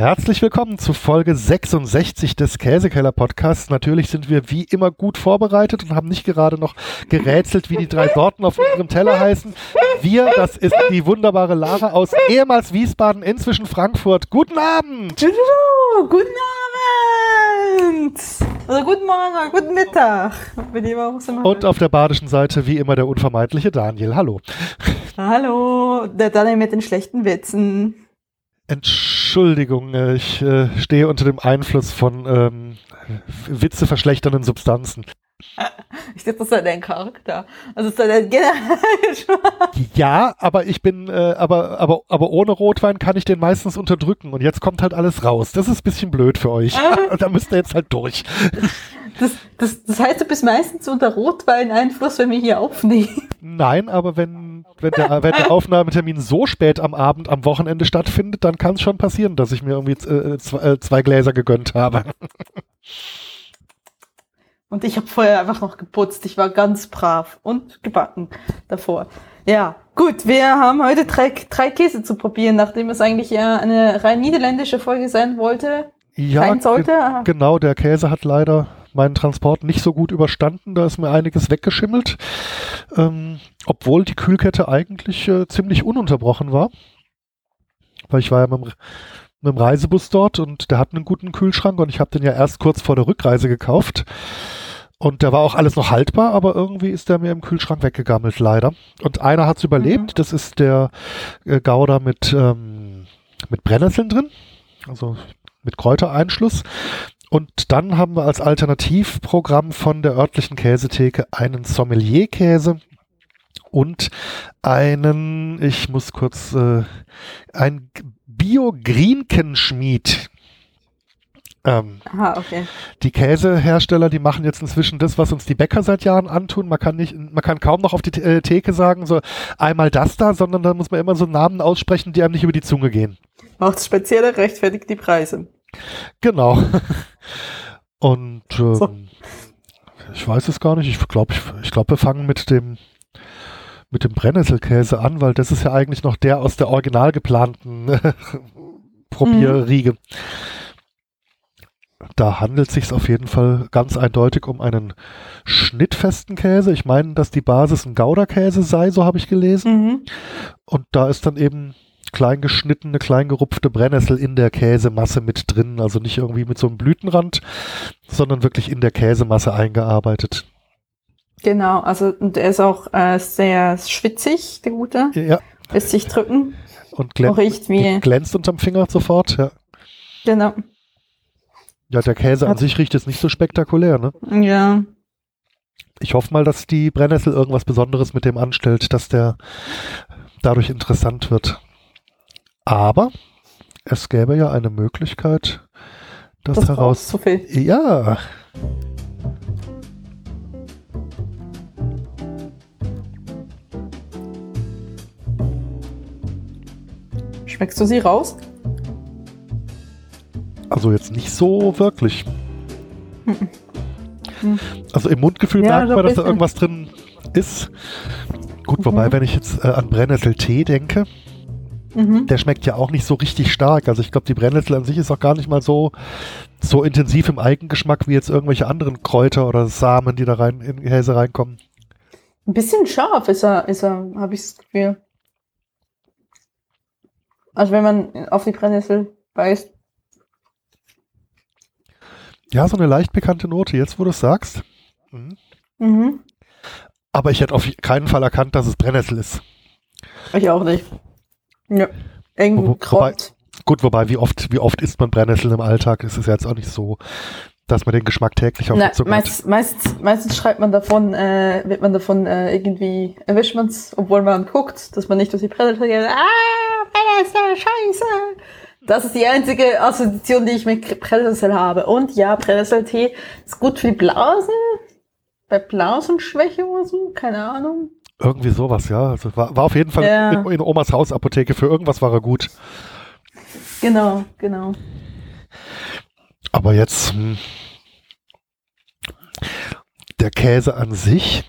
Herzlich willkommen zu Folge 66 des Käsekeller Podcasts. Natürlich sind wir wie immer gut vorbereitet und haben nicht gerade noch gerätselt, wie die drei Sorten auf unserem Teller heißen. Wir, das ist die wunderbare Lara aus ehemals Wiesbaden, inzwischen Frankfurt. Guten Abend! Guten Abend! Oder guten Morgen oder guten Mittag. Und auf der badischen Seite wie immer der unvermeidliche Daniel. Hallo. Hallo, der Daniel mit den schlechten Witzen. Entschuldigung, äh, ich äh, stehe unter dem Einfluss von ähm, Witze verschlechternden Substanzen. Ich dachte, das sei dein Charakter. Also es sei dein Ja, aber ich bin, äh, aber, aber, aber ohne Rotwein kann ich den meistens unterdrücken und jetzt kommt halt alles raus. Das ist ein bisschen blöd für euch. da müsst ihr jetzt halt durch. Das, das, das heißt, du bist meistens unter Rotwein-Einfluss, wenn wir hier aufnehmen. Nein, aber wenn, wenn, der, wenn der Aufnahmetermin so spät am Abend, am Wochenende stattfindet, dann kann es schon passieren, dass ich mir irgendwie äh, zwei, äh, zwei Gläser gegönnt habe. Und ich habe vorher einfach noch geputzt. Ich war ganz brav und gebacken davor. Ja, gut, wir haben heute drei, drei Käse zu probieren, nachdem es eigentlich eher eine rein niederländische Folge sein wollte. Ja, sollte. ge genau, der Käse hat leider meinen Transport nicht so gut überstanden. Da ist mir einiges weggeschimmelt. Ähm, obwohl die Kühlkette eigentlich äh, ziemlich ununterbrochen war. Weil ich war ja mit dem, mit dem Reisebus dort und der hat einen guten Kühlschrank und ich habe den ja erst kurz vor der Rückreise gekauft. Und der war auch alles noch haltbar, aber irgendwie ist der mir im Kühlschrank weggegammelt, leider. Und einer hat's überlebt, Mhm. das ist der äh, Gouda mit, ähm, mit Brennnesseln drin, also mit Kräutereinschluss. Und dann haben wir als Alternativprogramm von der örtlichen Käsetheke einen Sommelier-Käse und einen, ich muss kurz, äh, ein Bio-Grienkenschmied. Ähm, Aha, okay. die Käsehersteller, die machen jetzt inzwischen das, was uns die Bäcker seit Jahren antun. Man kann nicht, man kann kaum noch auf die äh, Theke sagen, so einmal das da, sondern da muss man immer so Namen aussprechen, die einem nicht über die Zunge gehen. Macht spezielle rechtfertigt die Preise. Genau. Und ähm, So. ich weiß es gar nicht. Ich glaube, ich, ich glaube, wir fangen mit dem mit dem Brennnesselkäse an, weil das ist ja eigentlich noch der aus der original geplanten Probierriege. Da handelt es sich auf jeden Fall ganz eindeutig um einen schnittfesten Käse. Ich meine, dass die Basis ein Gouda-Käse sei, so habe ich gelesen. Mhm. Und da ist dann eben klein geschnittene, klein gerupfte Brennnessel in der Käsemasse mit drin. Also nicht irgendwie mit so einem Blütenrand, sondern wirklich in der Käsemasse eingearbeitet. Genau, also und er ist auch äh, sehr schwitzig, der gute. Ja, Lässt sich drücken. und glänzt, Riecht wie, glänzt unterm Finger sofort. Ja. genau. ja, der Käse an Hat- sich riecht jetzt nicht so spektakulär. Ne? Ja. Ich hoffe mal, dass die Brennnessel irgendwas Besonderes mit dem anstellt, dass der dadurch interessant wird. Aber es gäbe ja eine Möglichkeit, das, Das heraus... Ja, Schmeckst du sie raus? Also jetzt nicht so wirklich. Mhm. Also im Mundgefühl Ja, merkt man, dass da irgendwas drin ist. Gut, wobei, Mhm. wenn ich jetzt äh, an Brennnesseltee denke, Mhm. der schmeckt ja auch nicht so richtig stark. Also ich glaube, die Brennnessel an sich ist auch gar nicht mal so, so intensiv im Eigengeschmack wie jetzt irgendwelche anderen Kräuter oder Samen, die da rein in Käse reinkommen. Ein bisschen scharf ist er, ist er, habe ich das Gefühl. Also wenn man auf die Brennnessel beißt. Ja, so eine leicht bekannte Note, jetzt wo du es sagst. Mhm. Mhm. Aber ich hätte auf keinen Fall erkannt, dass es Brennnessel ist. Ich auch nicht. Ja. Irgendwo Wo- wobei-. Gut, wobei, wie oft, wie oft isst man Brennnessel im Alltag? Es ist ja jetzt auch nicht so, dass man den Geschmack täglich auf Na, Zunge hat. meist, meistens, meistens schreibt man davon, äh, wird man davon äh, irgendwie, erwischt man es, obwohl man guckt, dass man nicht durch die Brennnessel geht. Ah, Brennnessel, scheiße. Das ist die einzige Assoziation, die ich mit Brennnessel habe. Und ja, Brennnesseltee ist gut für die Blasen. Bei Blasenschwäche oder so, keine Ahnung. Irgendwie sowas, ja. Also war, war auf jeden Fall Ja. in, in Omas Hausapotheke. Für irgendwas war er gut. Genau, genau. Aber jetzt, hm, der Käse an sich,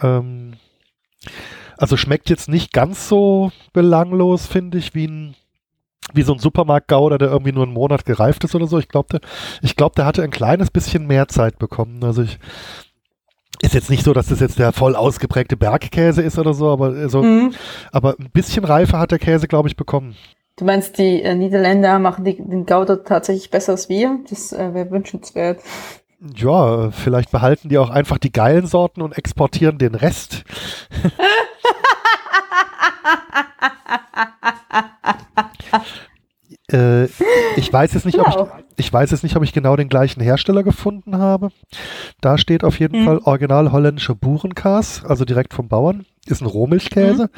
ähm, also schmeckt jetzt nicht ganz so belanglos, finde ich, wie ein, wie so ein Supermarkt-Gouda, der irgendwie nur einen Monat gereift ist oder so. Ich glaube, der, ich glaub, der hatte ein kleines bisschen mehr Zeit bekommen. Also ich, ist jetzt nicht so, dass das jetzt der voll ausgeprägte Bergkäse ist oder so, aber so, mhm. aber ein bisschen Reife hat der Käse, glaube ich, bekommen. Du meinst, die äh, Niederländer machen die, den Gouda tatsächlich besser als wir? Das äh, wäre wünschenswert. Ja, vielleicht behalten die auch einfach die geilen Sorten und exportieren den Rest. äh, ich weiß jetzt nicht, ob ich, ich weiß jetzt nicht, ob ich genau den gleichen Hersteller gefunden habe. Da steht auf jeden mhm. Fall original holländische Burenkas, also direkt vom Bauern. Ist ein Rohmilchkäse.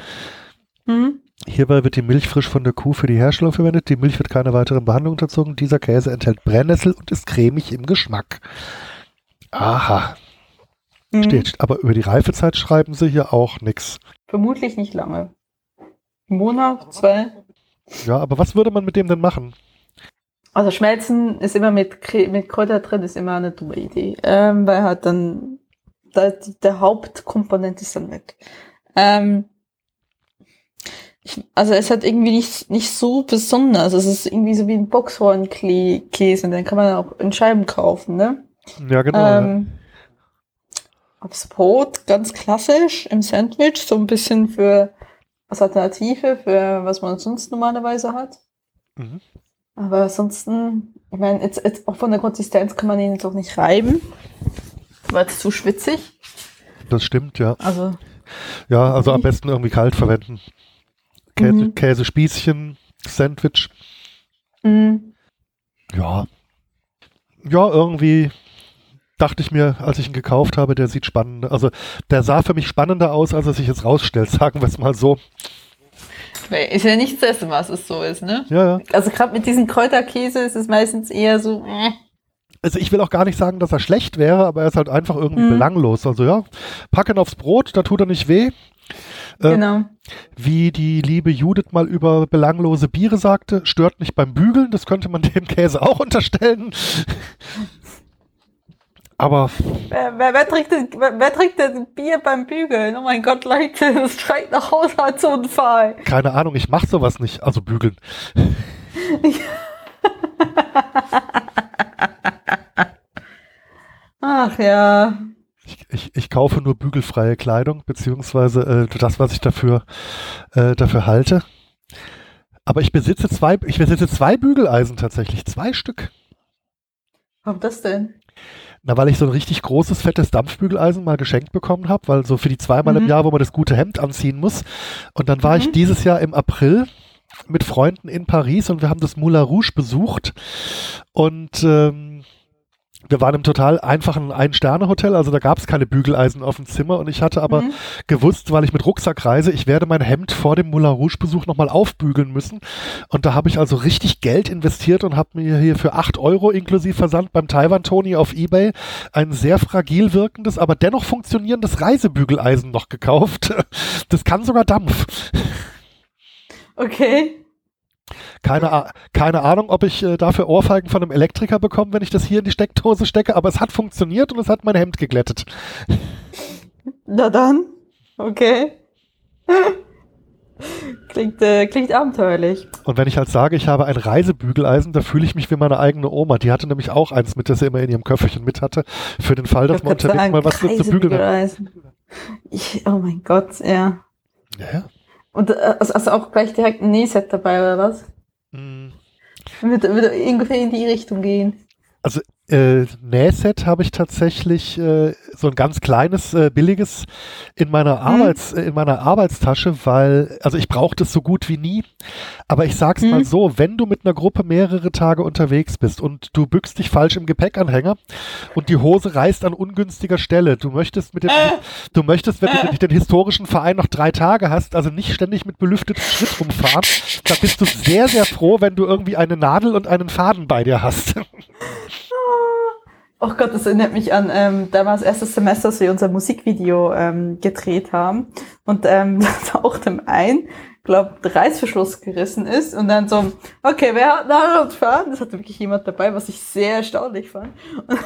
Mhm. Mhm. Hierbei wird die Milch frisch von der Kuh für die Herstellung verwendet. Die Milch wird keiner weiteren Behandlung unterzogen. Dieser Käse enthält Brennnessel und ist cremig im Geschmack. Aha. Mhm. Steht. Aber über die Reifezeit schreiben sie hier auch nichts. Vermutlich nicht lange. Monat, zwei. Ja, aber was würde man mit dem denn machen? Also Schmelzen ist immer mit, mit Kräuter drin, ist immer eine dumme Idee. Ähm, weil halt dann der, der Hauptkomponent ist dann weg. Ähm, ich, also es hat irgendwie nicht, nicht so besonders. Es ist irgendwie so wie ein Boxhornkäse, den kann man auch in Scheiben kaufen, ne? Ja, genau. Ähm. Aufs Brot, ganz klassisch, im Sandwich, so ein bisschen für als Alternative für was man sonst normalerweise hat. Mhm. Aber ansonsten, ich meine, jetzt, jetzt auch von der Konsistenz kann man ihn jetzt auch nicht reiben, weil es zu schwitzig. Das stimmt, ja. Also. Ja, also am besten irgendwie kalt verwenden. Käse, mhm. Käsespießchen, Sandwich. Mhm. Ja. Ja, irgendwie dachte ich mir, als ich ihn gekauft habe, der sieht spannend, also der sah für mich spannender aus, als er sich jetzt rausstellt, sagen wir es mal so. Ist ja nicht das erste Mal, dass es so ist, ne? Ja, ja. Also gerade mit diesem Kräuterkäse ist es meistens eher so. Äh. Also ich will auch gar nicht sagen, dass er schlecht wäre, aber er ist halt einfach irgendwie mhm. belanglos. Also ja, packen aufs Brot, da tut er nicht weh. Äh, genau. Wie die liebe Judith mal über belanglose Biere sagte, stört nicht beim Bügeln, das könnte man dem Käse auch unterstellen. Aber. Wer, wer, wer, trinkt denn, wer, wer, trinkt denn Bier beim Bügeln? Oh mein Gott, Leute, das schreit nach Haushaltsunfall. Keine Ahnung, ich mach sowas nicht. Also bügeln. Ach ja. Ich, ich, ich, kaufe nur bügelfreie Kleidung, beziehungsweise äh, das, was ich dafür, äh, dafür halte. Aber ich besitze zwei, ich besitze zwei Bügeleisen tatsächlich, zwei Stück. Warum das denn? Na, weil ich so ein richtig großes, fettes Dampfbügeleisen mal geschenkt bekommen habe, weil so für die zweimal mhm. im Jahr, wo man das gute Hemd anziehen muss. Und dann war mhm. ich dieses Jahr im April mit Freunden in Paris und wir haben das Moulin Rouge besucht. Und ähm, wir waren im total einfachen Ein-Sterne-Hotel, also da gab es keine Bügeleisen auf dem Zimmer und ich hatte aber mhm. gewusst, weil ich mit Rucksack reise, ich werde mein Hemd vor dem Moulin Rouge-Besuch nochmal aufbügeln müssen. Und da habe ich also richtig Geld investiert und habe mir hier für 8 Euro inklusive Versand beim Taiwan Tony auf Ebay ein sehr fragil wirkendes, aber dennoch funktionierendes Reisebügeleisen noch gekauft. Das kann sogar Dampf. Okay. Keine, keine Ahnung, ob ich äh, dafür Ohrfeigen von einem Elektriker bekomme, wenn ich das hier in die Steckdose stecke, aber es hat funktioniert und es hat mein Hemd geglättet. Na dann, okay. klingt, äh, klingt abenteuerlich. Und wenn ich halt sage, ich habe ein Reisebügeleisen, da fühle ich mich wie meine eigene Oma. Die hatte nämlich auch eins mit, das sie immer in ihrem Köfferchen mit hatte, für den Fall, dass man unterwegs sagen, mal was zu bügeln hat. Ich, oh mein Gott, ja. Ja, ja. Und äh, also, also auch gleich direkt ein Nähset dabei, oder was? Mhm. Würde, würde ungefähr in die Richtung gehen. Also äh, Nähset habe ich tatsächlich äh, so ein ganz kleines, äh, billiges in meiner mhm. Arbeits, äh, in meiner Arbeitstasche, weil, also ich brauche das so gut wie nie. Aber ich sag's mhm. mal so, wenn du mit einer Gruppe mehrere Tage unterwegs bist und du bückst dich falsch im Gepäckanhänger und die Hose reißt an ungünstiger Stelle, du möchtest mit dem, äh. du möchtest, wenn du äh. den historischen Verein noch drei Tage hast, also nicht ständig mit belüftetem Schritt rumfahren, da bist du sehr, sehr froh, wenn du irgendwie eine Nadel und einen Faden bei dir hast. Oh Gott, das erinnert mich an ähm, damals erstes Semester, als wir unser Musikvideo ähm, gedreht haben. Und ähm, da taucht dem ein, glaub, der Reißverschluss gerissen ist. Und dann so, okay, wer hat und Faden? Das hatte wirklich jemand dabei, was ich sehr erstaunlich fand. Und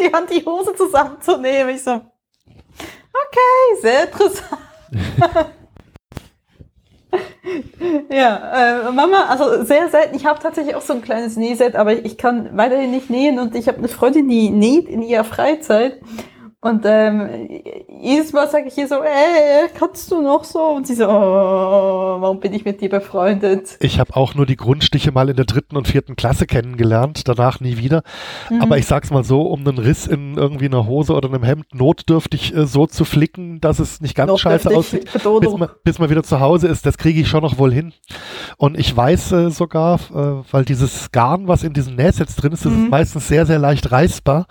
die Hand die Hose zusammenzunehmen. Ich so, okay, sehr interessant. Ja, äh, Mama, also sehr selten. Ich habe tatsächlich auch so ein kleines Nähset, aber ich kann weiterhin nicht nähen und ich habe eine Freundin, die näht in ihrer Freizeit. Und ähm, jedes Mal sage ich ihr so, ey, kannst du noch so? Und sie so, oh, warum bin ich mit dir befreundet? Ich habe auch nur die Grundstiche mal in der dritten und vierten Klasse kennengelernt, danach nie wieder. Mhm. Aber ich sag's mal so, um einen Riss in irgendwie einer Hose oder einem Hemd notdürftig äh, so zu flicken, dass es nicht ganz scheiße aussieht, bis man, bis man wieder zu Hause ist, das kriege ich schon noch wohl hin. Und ich weiß äh, sogar, äh, weil dieses Garn, was in diesem Nähsets drin ist, das ist Mhm. meistens sehr, sehr leicht reißbar.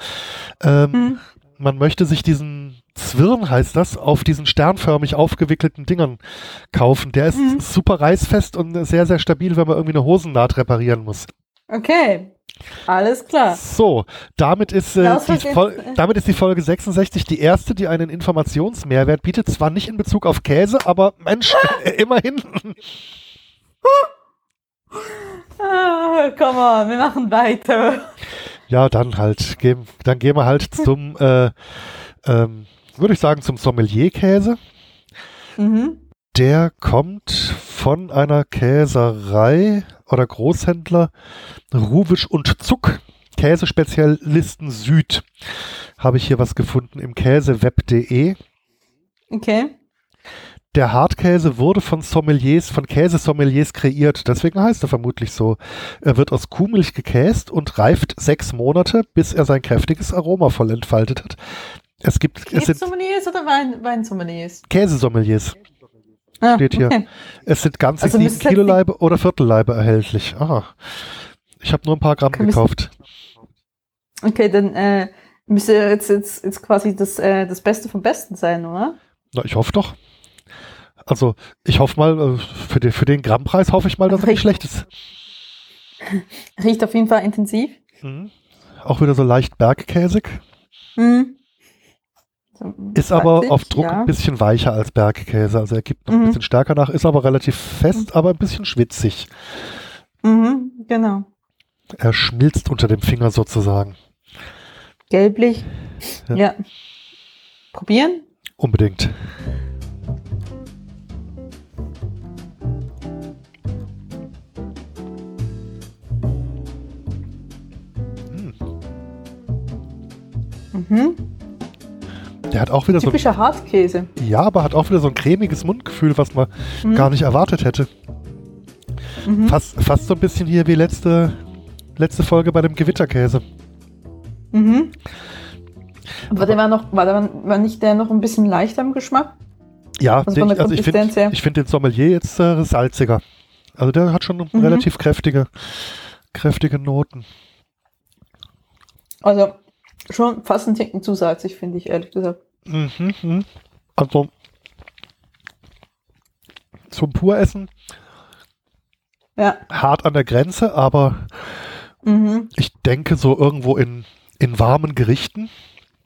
Ähm, Mhm. Man möchte sich diesen Zwirn, heißt das, auf diesen sternförmig aufgewickelten Dingern kaufen. Der ist Mhm. super reißfest und sehr, sehr stabil, wenn man irgendwie eine Hosennaht reparieren muss. Okay, alles klar. So, damit ist, äh, die Fol äh, damit ist die Folge 66 die erste, die einen Informationsmehrwert bietet. Zwar nicht in Bezug auf Käse, aber Mensch, äh, immerhin. Ah, come on, wir machen weiter. Ja, dann halt, gehen, dann gehen wir halt zum, äh, ähm, würde ich sagen, zum Sommelier-Käse. Mhm. Der kommt von einer Käserei oder Großhändler Ruwisch und Zuck. Käsespezialisten Süd. Habe ich hier was gefunden im käseweb.de. Okay. Der Hartkäse wurde von Sommeliers, von Käsesommeliers kreiert. Deswegen heißt er vermutlich so. Er wird aus Kuhmilch gekäst und reift sechs Monate, bis er sein kräftiges Aroma voll entfaltet hat. Es gibt, Käsesommeliers oder Wein, Weinsommeliers? Käsesommeliers. Ah, Steht hier. Okay. Es sind ganze Also sieben müsste es halt Kilo nicht- Leibe oder Viertelleibe erhältlich. Aha. Ich habe nur ein paar Gramm wir- gekauft. okay, dann äh, müsste jetzt, jetzt, jetzt quasi das, äh, das Beste vom Besten sein, oder? Na, ich hoffe doch. Also, ich hoffe mal, äh, für den, für den Grammpreis hoffe ich mal, dass er nicht schlecht ist. Riecht auf jeden Fall intensiv. Mhm. Auch wieder so leicht bergkäsig. Mhm. So, Ist aber auf Druck ja. ein bisschen weicher als Bergkäse. Also er gibt noch ein Mhm. bisschen stärker nach, ist aber relativ fest, aber ein bisschen schwitzig. Mhm, genau. Er schmilzt unter dem Finger sozusagen. Gelblich. Ja. Ja. Probieren? Unbedingt. Mhm. Der hat auch wieder so, Typischer Hartkäse. ja, aber hat auch wieder so ein cremiges Mundgefühl, was man Mhm. gar nicht erwartet hätte. Mhm. Fast, fast so ein bisschen hier wie letzte, letzte Folge bei dem Gewitterkäse. Mhm. Aber der war noch, war, der, war nicht der noch ein bisschen leichter im Geschmack? Ja, Also den, also ich finde find den Sommelier jetzt äh, salziger. Also der hat schon Mhm. relativ kräftige, kräftige Noten. Also schon fast ein Ticken zu salzig, finde ich, ehrlich gesagt. Mhm, mhm. Also zum Puressen Ja. hart an der Grenze, aber Mhm. ich denke so irgendwo in, in warmen Gerichten,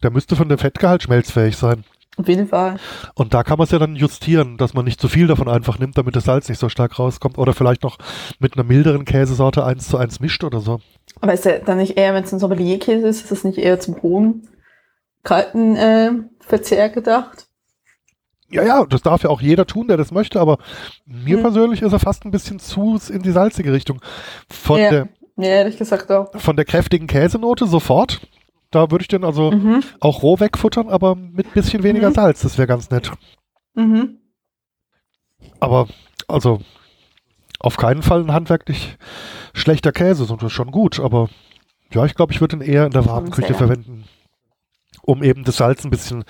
der müsste von dem Fettgehalt schmelzfähig sein. Auf jeden Fall. Und da kann man es ja dann justieren, dass man nicht zu viel davon einfach nimmt, damit das Salz nicht so stark rauskommt. Oder vielleicht noch mit einer milderen Käsesorte eins zu eins mischt oder so. Aber ist der dann nicht eher, wenn es ein Sommelierkäse ist, ist das nicht eher zum hohen, kalten äh, Verzehr gedacht? Ja, ja, das darf ja auch jeder tun, der das möchte, aber mir Mhm. persönlich ist er fast ein bisschen zu in die salzige Richtung. Von, Ja. der, Ja, ehrlich gesagt auch. von der kräftigen Käsenote sofort. Da würde ich den also Mhm. auch roh wegfuttern, aber mit bisschen weniger Mhm. Salz. Das wäre ganz nett. Mhm. Aber also auf keinen Fall ein handwerklich schlechter Käse, sondern schon gut. Aber ja, ich glaube, ich würde ihn eher in der warmen Küche verwenden, um eben das Salz ein bisschen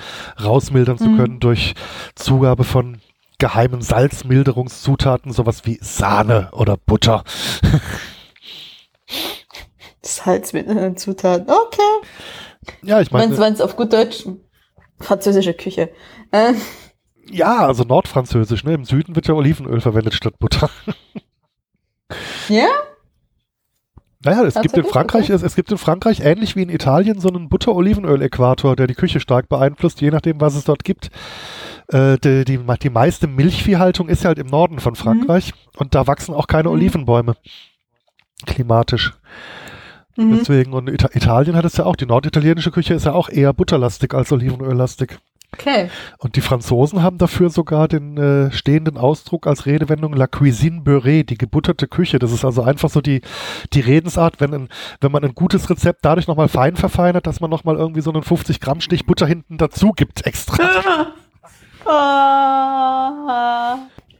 rausmildern zu Mhm. können durch Zugabe von geheimen Salzmilderungszutaten, sowas wie Sahne oder Butter. Salz mit einer Zutat. Okay. Ja, ich meine, Wenn es auf gut Deutsch französische Küche. Äh, ja, also nordfranzösisch, ne? Im Süden wird ja Olivenöl verwendet statt Butter. ja? Naja, es gibt in? Frankreich, es, es gibt in Frankreich ähnlich wie in Italien so einen Butter-Olivenöl-Äquator, der die Küche stark beeinflusst, je nachdem, was es dort gibt. Äh, die, die, die meiste Milchviehhaltung ist ja halt im Norden von Frankreich und da wachsen auch keine Mhm. Olivenbäume. Klimatisch. Mhm. Deswegen, und Ita Italien hat es ja auch, die norditalienische Küche ist ja auch eher butterlastig als olivenöllastig. Okay. Und die Franzosen haben dafür sogar den äh, stehenden Ausdruck als Redewendung La Cuisine Beurrée, die gebutterte Küche. Das ist also einfach so die, die Redensart, wenn, ein, wenn man ein gutes Rezept dadurch nochmal fein verfeinert, dass man nochmal irgendwie so einen 50 Gramm Stich Butter hinten dazu gibt extra.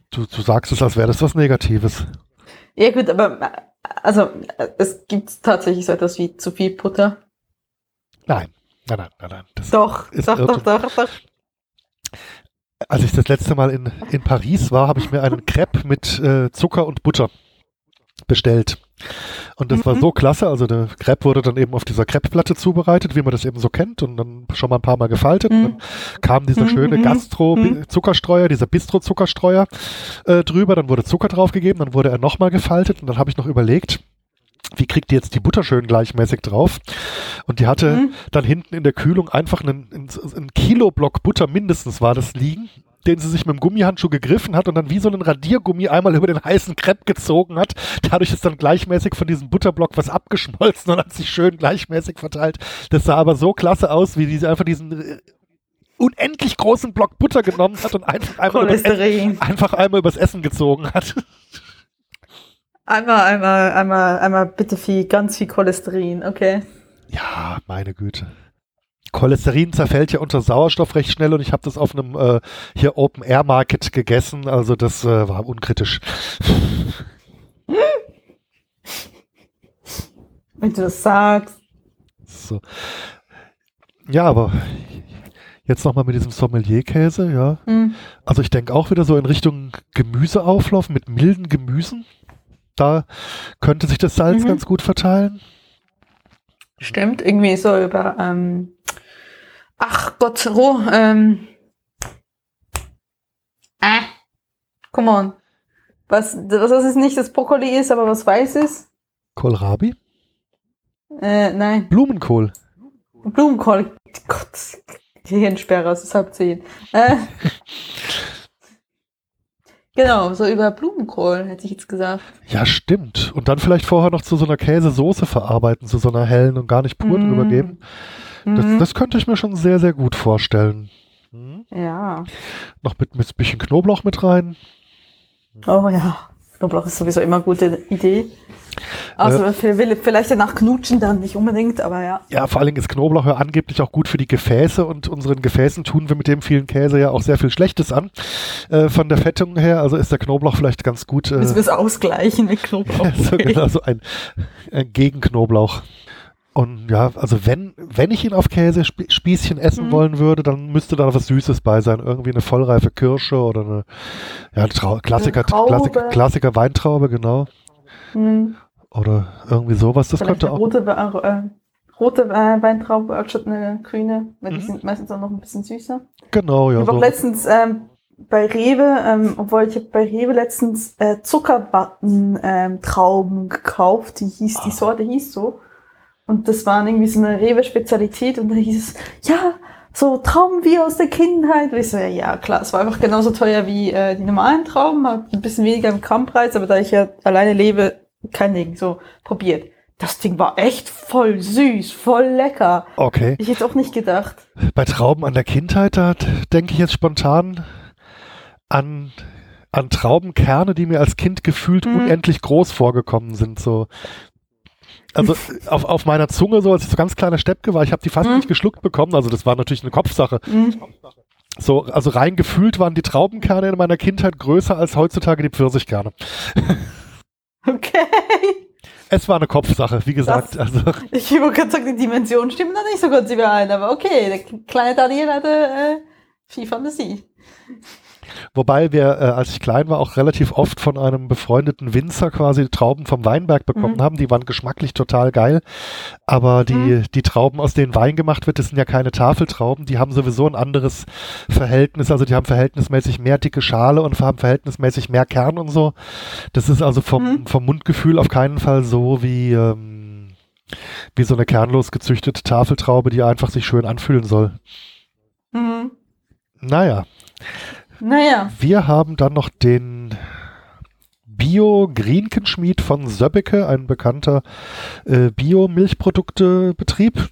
Du, du sagst es, als wäre das was Negatives. Ja gut, aber also es gibt tatsächlich so etwas wie zu viel Butter. Nein, nein, nein, nein, nein. Das Doch, ist doch, doch, doch, doch. Als ich das letzte Mal in, in Paris war, habe ich mir einen Crepe mit äh, Zucker und Butter bestellt. Und das war Mhm. so klasse. Also der Crepe wurde dann eben auf dieser Crepeplatte zubereitet, wie man das eben so kennt, und dann schon mal ein paar Mal gefaltet. Mhm. dann kam dieser Mhm, schöne mhm, Gastro-Zuckerstreuer, dieser Bistro-Zuckerstreuer äh, drüber. Dann wurde Zucker draufgegeben, dann wurde er nochmal gefaltet und dann habe ich noch überlegt, wie kriegt die jetzt die Butter schön gleichmäßig drauf? Und die hatte Mhm. dann hinten in der Kühlung einfach einen, einen, Kiloblock Butter mindestens war das liegen, den sie sich mit dem Gummihandschuh gegriffen hat und dann wie so einen Radiergummi einmal über den heißen Crepe gezogen hat. Dadurch ist dann gleichmäßig von diesem Butterblock was abgeschmolzen und hat sich schön gleichmäßig verteilt. Das sah aber so klasse aus, wie diese einfach diesen äh, unendlich großen Block Butter genommen hat und einfach einmal, übers einfach einmal übers Essen gezogen hat. Einmal, einmal, einmal, einmal bitte viel, ganz viel Cholesterin, okay. Ja, meine Güte. Cholesterin zerfällt ja unter Sauerstoff recht schnell und ich habe das auf einem äh, hier Open Air Market gegessen, also das äh, war unkritisch. Wenn du das sagst. So. Ja, aber jetzt nochmal mit diesem Sommelier-Käse, ja. Hm. Also ich denke auch wieder so in Richtung Gemüseauflauf mit milden Gemüsen. Da könnte sich das Salz Mhm. ganz gut verteilen. Stimmt, irgendwie so über, ähm, ach Gott, roh, ähm, äh, come on. Was, was ist nicht das Brokkoli ist, aber was weiß ist? Kohlrabi? Äh, nein, Blumenkohl. Blumenkohl. Gott, Gehirnsperre, es ist halb zehn. Äh, genau, so über Blumenkohl, hätte ich jetzt gesagt. Ja, stimmt. Und dann vielleicht vorher noch zu so einer Käsesoße verarbeiten, zu so einer hellen und gar nicht pur Mm. drüber geben. Das, Mhm. das könnte ich mir schon sehr, sehr gut vorstellen. Hm? ja. Noch mit, mit ein bisschen Knoblauch mit rein. Oh ja, Knoblauch ist sowieso immer eine gute Idee. Also will- vielleicht danach knutschen dann nicht unbedingt, aber ja. Ja, vor allen Dingen ist Knoblauch ja angeblich auch gut für die Gefäße und unseren Gefäßen tun wir mit dem vielen Käse ja auch sehr viel Schlechtes an. Äh, von der Fettung her, also ist der Knoblauch vielleicht ganz gut. Äh, Müssen wir es ausgleichen mit Knoblauch. so, genau, so ein, ein Gegenknoblauch. Und ja, also wenn, wenn ich ihn auf Käsespießchen essen Mhm. wollen würde, dann müsste da was Süßes bei sein. Irgendwie eine vollreife Kirsche oder eine, ja, eine Trau Klassiker, Traube. Klassiker, Klassiker Weintraube, genau. Hm, Oder irgendwie sowas. Das vielleicht könnte eine auch. rote, äh, rote äh, Weintraube anstatt eine grüne, weil die Mhm. sind meistens auch noch ein bisschen süßer. Genau, ich ja. habe auch So. letztens ähm, bei Rewe, ähm, obwohl ich habe bei Rewe letztens äh, Zuckerwatten ähm, gekauft, die hieß, die Ah. Sorte hieß so. Und das waren irgendwie so eine Rewe-Spezialität und da hieß es, ja, so Trauben wie aus der Kindheit. Und ich so, ja, ja, klar, es war einfach genauso teuer wie äh, die normalen Trauben, hat ein bisschen weniger im Grammpreis, aber da ich ja alleine lebe, kein Ding, so probiert. Das Ding war echt voll süß, voll lecker. Okay. Ich hätte auch nicht gedacht. Bei Trauben an der Kindheit, da denke ich jetzt spontan an, an Traubenkerne, die mir als Kind gefühlt Mhm. unendlich groß vorgekommen sind. So. Also auf, auf meiner Zunge, so als ich so ganz kleiner Steppke war, ich habe die fast Mhm. nicht geschluckt bekommen. Also das war natürlich eine Kopfsache. Mhm. So, also rein gefühlt waren die Traubenkerne in meiner Kindheit größer als heutzutage die Pfirsichkerne. Okay. Es war eine Kopfsache, wie gesagt. Also Ich habe gerade gesagt, die Dimensionen stimmen da nicht so ganz überein, aber okay, der kleine Daniel hatte äh, viel Fantasie. Wobei wir, äh, als ich klein war, auch relativ oft von einem befreundeten Winzer quasi Trauben vom Weinberg bekommen Mhm. haben. Die waren geschmacklich total geil. Aber die, Mhm. die Trauben, aus denen Wein gemacht wird, das sind ja keine Tafeltrauben. Die haben sowieso ein anderes Verhältnis. Also die haben verhältnismäßig mehr dicke Schale und haben verhältnismäßig mehr Kern und so. Das ist also vom, Mhm. vom Mundgefühl auf keinen Fall so wie, ähm, wie so eine kernlos gezüchtete Tafeltraube, die einfach sich schön anfühlen soll. Mhm. Naja. Naja, Wir haben dann noch den Bio-Grienkenschmied von Söbbecke, ein bekannter äh, Bio-Milchproduktebetrieb.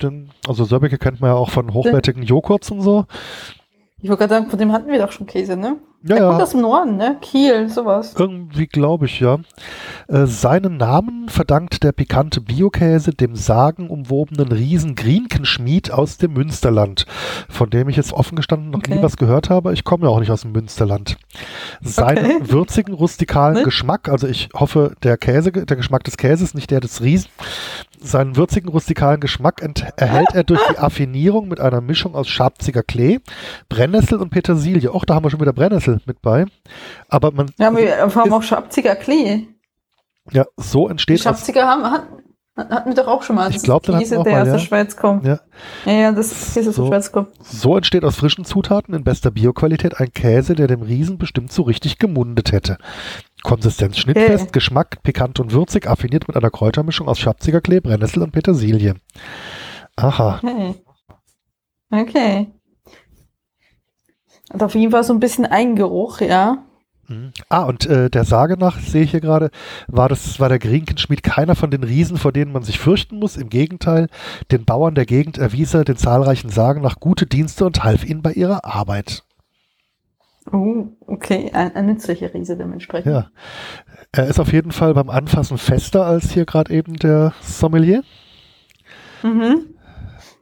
Also Söbbecke kennt man ja auch von hochwertigen Joghurts und so. Ich wollte gerade sagen, von dem hatten wir doch schon Käse, ne? Ja, Der kommt aus dem Norden, ne? Kiel, sowas. Irgendwie glaube ich, ja. Äh, seinen Namen verdankt der pikante Biokäse dem sagenumwobenen Riesen Grienkenschmied aus dem Münsterland, von dem ich jetzt offen gestanden noch nie Okay. was gehört habe. Ich komme ja auch nicht aus dem Münsterland. Seinen Okay. würzigen, rustikalen Ne? Geschmack, also ich hoffe, der Käse, der Geschmack des Käses, nicht der des Riesen, seinen würzigen, rustikalen Geschmack erhält er durch die Affinierung mit einer Mischung aus Schabziger Klee, Brennnessel und Petersilie. Auch da haben wir schon wieder Brennnessel mit bei. Aber man, Ja, wir wir haben auch Schabziger Klee. ja, so Die entsteht aus, Schabziger haben, hatten, hatten wir doch auch schon mal. Ich Das glaub, den hatten Käse, wir auch der mal, aus ja. der Schweiz kommt. Ja. ja, ja, das ist Käse aus So. der Schweiz kommt. so entsteht aus frischen Zutaten in bester Bioqualität ein Käse, der dem Riesen bestimmt so richtig gemundet hätte. Konsistenz schnittfest, Okay. Geschmack pikant und würzig, affiniert mit einer Kräutermischung aus Schabziger Klee, Brennnessel und Petersilie. Aha. Okay. Okay. Hat auf jeden Fall so ein bisschen Eigengeruch, ja. Mhm. Ah, und äh, der Sage nach, sehe ich hier gerade, war das, war der Grinkenschmied keiner von den Riesen, vor denen man sich fürchten muss. Im Gegenteil, den Bauern der Gegend erwies er den zahlreichen Sagen nach gute Dienste und half ihnen bei ihrer Arbeit. Oh, okay. Ein, ein nützlicher Riese dementsprechend. Ja. Er ist auf jeden Fall beim Anfassen fester als hier gerade eben der Sommelier, Mhm.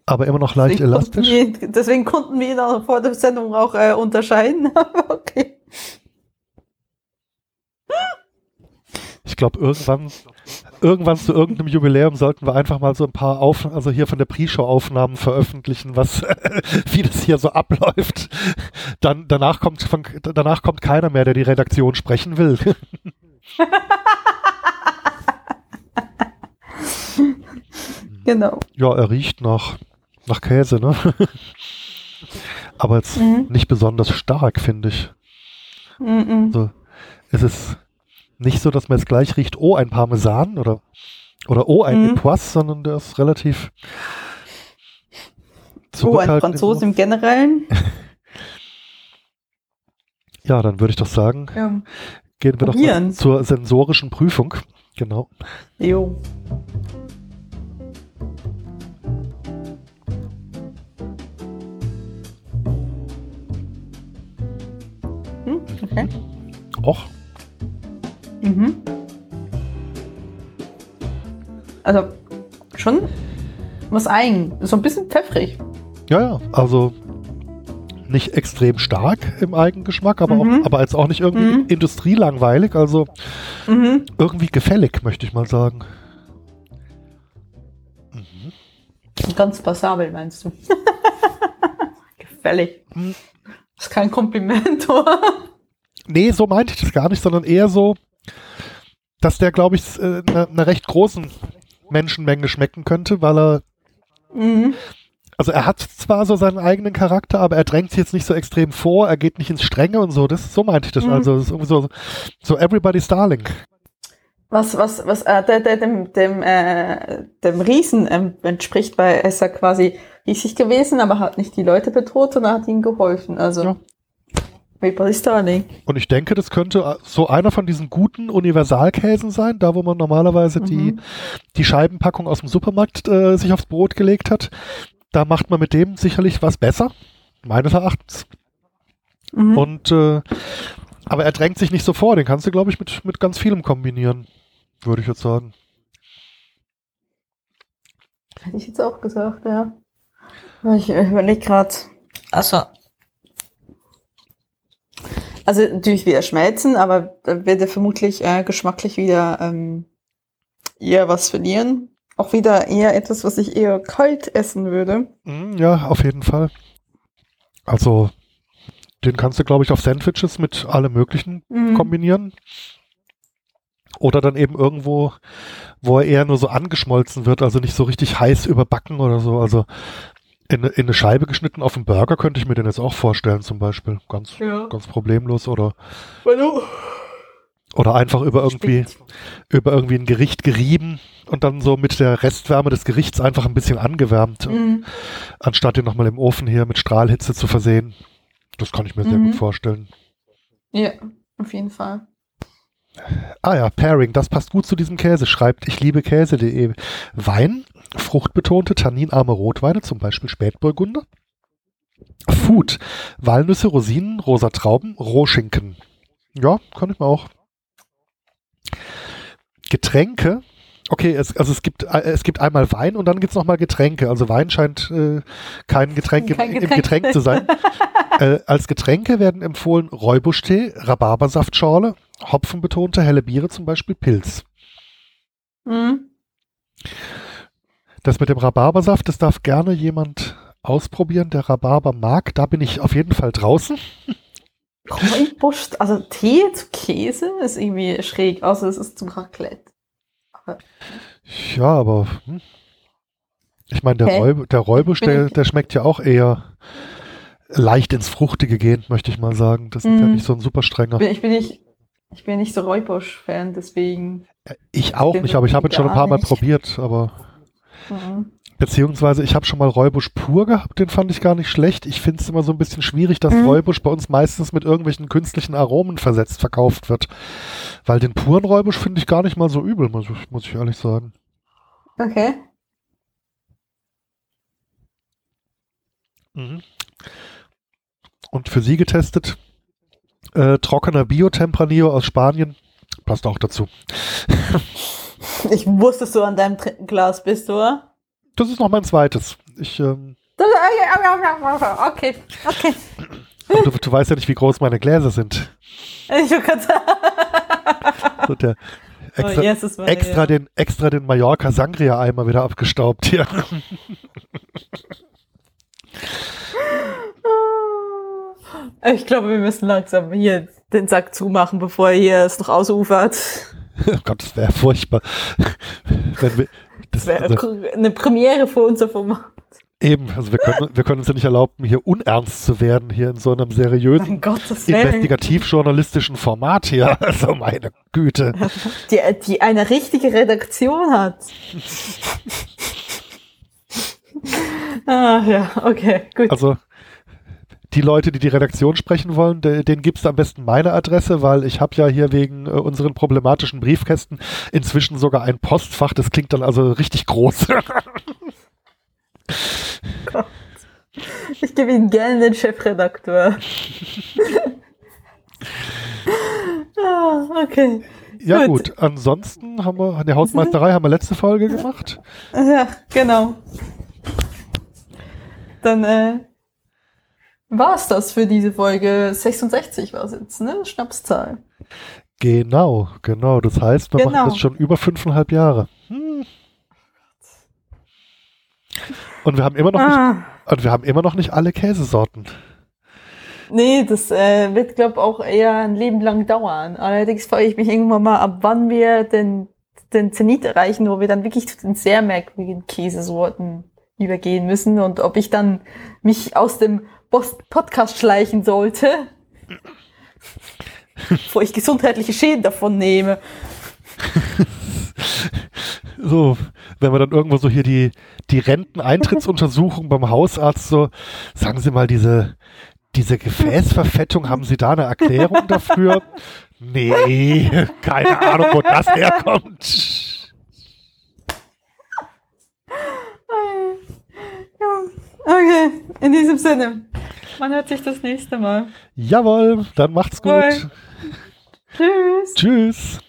Aber immer noch leicht Deswegen konnten elastisch. wir- deswegen konnten wir ihn auch vor der Sendung auch äh, unterscheiden. Okay. Ich glaube, irgendwann, irgendwann zu irgendeinem Jubiläum sollten wir einfach mal so ein paar Auf, also hier von der Pre-Show-Aufnahmen veröffentlichen, was, wie das hier so abläuft. Dann, danach kommt, von, danach kommt keiner mehr, der die Redaktion sprechen will. Genau. Ja, er riecht nach, nach Käse, ne? Aber jetzt Mhm. nicht besonders stark, finde ich. Mhm. Also, es ist nicht so, dass man jetzt gleich riecht, oh, ein Parmesan oder, oder oh, ein Mhm. Epoisse, sondern der ist relativ Oh, ein. Franzose im Generellen. Ja, dann würde ich doch sagen, Ja. gehen wir doch Probieren. zur sensorischen Prüfung. Genau. Jo. Okay. Och, Mhm. Also schon was eigen. So ein bisschen pfeffrig. ja, ja, also nicht extrem stark im Eigengeschmack, aber, Mhm. auch, aber jetzt auch nicht irgendwie Mhm. industrielangweilig, also Mhm. irgendwie gefällig, möchte ich mal sagen. Mhm. Ganz passabel, meinst du? Gefällig. Hm. Das ist kein Kompliment, oder? Nee, so meinte ich das gar nicht, sondern eher so, dass der, glaube ich, äh, einer einer recht großen Menschenmenge schmecken könnte, weil er, Mhm. also er hat zwar so seinen eigenen Charakter, aber er drängt sich jetzt nicht so extrem vor, er geht nicht ins Strenge und so, das, so meinte ich das. Mhm. Also, es ist irgendwie so, so Everybody's Darling. Was, was, was äh, der, der, dem, dem, äh, dem Riesen ähm, entspricht, weil er ist ja quasi riesig gewesen, aber hat nicht die Leute bedroht, sondern hat ihnen geholfen. Also, Ja. Maple Starling. Und ich denke, das könnte äh, so einer von diesen guten Universalkäsen sein, da wo man normalerweise die, Mhm. die Scheibenpackung aus dem Supermarkt äh, sich aufs Brot gelegt hat. Da macht man mit dem sicherlich was besser, meines Erachtens. Mhm. Und äh, aber er drängt sich nicht so vor, den kannst du, glaube ich, mit, mit ganz vielem kombinieren, würde ich jetzt sagen. Hätte ich jetzt auch gesagt, ja. Ich überlege gerade. Also. Also natürlich wieder schmelzen, aber da wird er vermutlich äh, geschmacklich wieder ähm, eher was verlieren. Auch wieder eher etwas, was ich eher kalt essen würde. Mm, Ja, auf jeden Fall. Also, den kannst du, glaube ich, auf Sandwiches mit allem Möglichen Mhm. kombinieren. Oder dann eben irgendwo, wo er eher nur so angeschmolzen wird, also nicht so richtig heiß überbacken oder so. Also in, in eine Scheibe geschnitten auf dem Burger könnte ich mir den jetzt auch vorstellen, zum Beispiel. Ganz, Ja. ganz problemlos. Oder, oder einfach über irgendwie, über irgendwie ein Gericht gerieben und dann so mit der Restwärme des Gerichts einfach ein bisschen angewärmt, Mhm. anstatt den nochmal im Ofen hier mit Strahlhitze zu versehen. Das kann ich mir sehr Mhm. gut vorstellen. Ja, auf jeden Fall. Ah ja, Pairing, das passt gut zu diesem Käse, schreibt ich liebe Käse.de. Wein, fruchtbetonte, tanninarme Rotweine, zum Beispiel Spätburgunder. Food. Walnüsse, Rosinen, rosa Trauben, Rohschinken. Ja, kann ich mir auch. Getränke. Okay, es, also es gibt, äh, es gibt einmal Wein und dann gibt es nochmal Getränke. Also Wein scheint äh, kein Getränk, Kein im, im Getränk. Getränk zu sein. äh, als Getränke werden empfohlen Räubusch-Tee, Rhabarbersaftschorle, hopfenbetonte helle Biere, zum Beispiel Pilz. Mhm. Das mit dem Rhabarbersaft, das darf gerne jemand ausprobieren, der Rhabarber mag. Da bin ich auf jeden Fall draußen. Räubusch, also Tee zu Käse ist irgendwie schräg, außer es ist zum Raclette. Aber Ja, aber hm. ich meine, der? Räub, der Räubusch, der, der schmeckt ja auch eher leicht ins Fruchtige gehend, möchte ich mal sagen. Das ist ja Mhm. nicht so ein super strenger. ich bin nicht, ich bin nicht so Räubusch-Fan, deswegen. Ich auch nicht, aber ich habe ihn schon ein paar Mal nicht. probiert, aber Mhm. beziehungsweise ich habe schon mal Räubusch pur gehabt, den fand ich gar nicht schlecht. Ich finde es immer so ein bisschen schwierig, dass Mhm. Räubusch bei uns meistens mit irgendwelchen künstlichen Aromen versetzt verkauft wird. Weil den puren Räubusch finde ich gar nicht mal so übel, muss ich, muss ich ehrlich sagen. Okay. Mhm. Und für Sie getestet, äh, trockener Bio-Tempranillo aus Spanien, passt auch dazu. Ich wusste, dass du an deinem dritten Glas bist, oder? Das ist noch mein zweites. Ich, ähm, Das- Okay, okay. du, du weißt ja nicht, wie groß meine Gläser sind. Ich sagen. So der extra, oh, Maria. extra, den, extra den Mallorca Sangria-Eimer wieder abgestaubt hier. Ich glaube, wir müssen langsam hier den Sack zumachen, bevor hier es noch ausufert. oh Gott, das wäre furchtbar. Das, wäre also, eine Premiere für unser Format. eben, also wir können, wir können uns ja nicht erlauben, hier unernst zu werden, hier in so einem seriösen investigativ-journalistischen Format hier. Also meine Güte. die, die eine richtige Redaktion hat. ah, ja, okay, gut. Also die Leute, die die Redaktion sprechen wollen, de, denen gibst du am besten meine Adresse, weil ich habe ja hier wegen äh, unseren problematischen Briefkästen inzwischen sogar ein Postfach. Das klingt dann also richtig groß. Ich gebe Ihnen gerne den Chefredakteur. ah, okay. ja Gut. gut, ansonsten haben wir, eine Hausmeisterei haben wir letzte Folge gemacht. Ja, genau. Dann äh, war es das für diese Folge. 66 war es jetzt, ne? Schnapszahl. Genau, genau. Das heißt, wir Genau. machen das schon über fünfeinhalb Jahre. Hm. Und wir haben immer noch nicht, Ah. und wir haben immer noch nicht alle Käsesorten. Nee, das äh, wird, glaube ich, auch eher ein Leben lang dauern. Allerdings frage ich mich irgendwann mal, ab wann wir den, den Zenit erreichen, wo wir dann wirklich zu den sehr merkwürdigen Käsesorten übergehen müssen und ob ich dann mich aus dem Post Podcast schleichen sollte, bevor ich gesundheitliche Schäden davon nehme. So, wenn wir dann irgendwo so hier die, die Renteneintrittsuntersuchung beim Hausarzt so, sagen Sie mal, diese, diese Gefäßverfettung, haben Sie da eine Erklärung dafür? Nee, keine Ahnung, wo das herkommt. Okay, in diesem Sinne. Man hört sich das nächste Mal. Jawohl, dann macht's gut. Bye. Tschüss. Tschüss.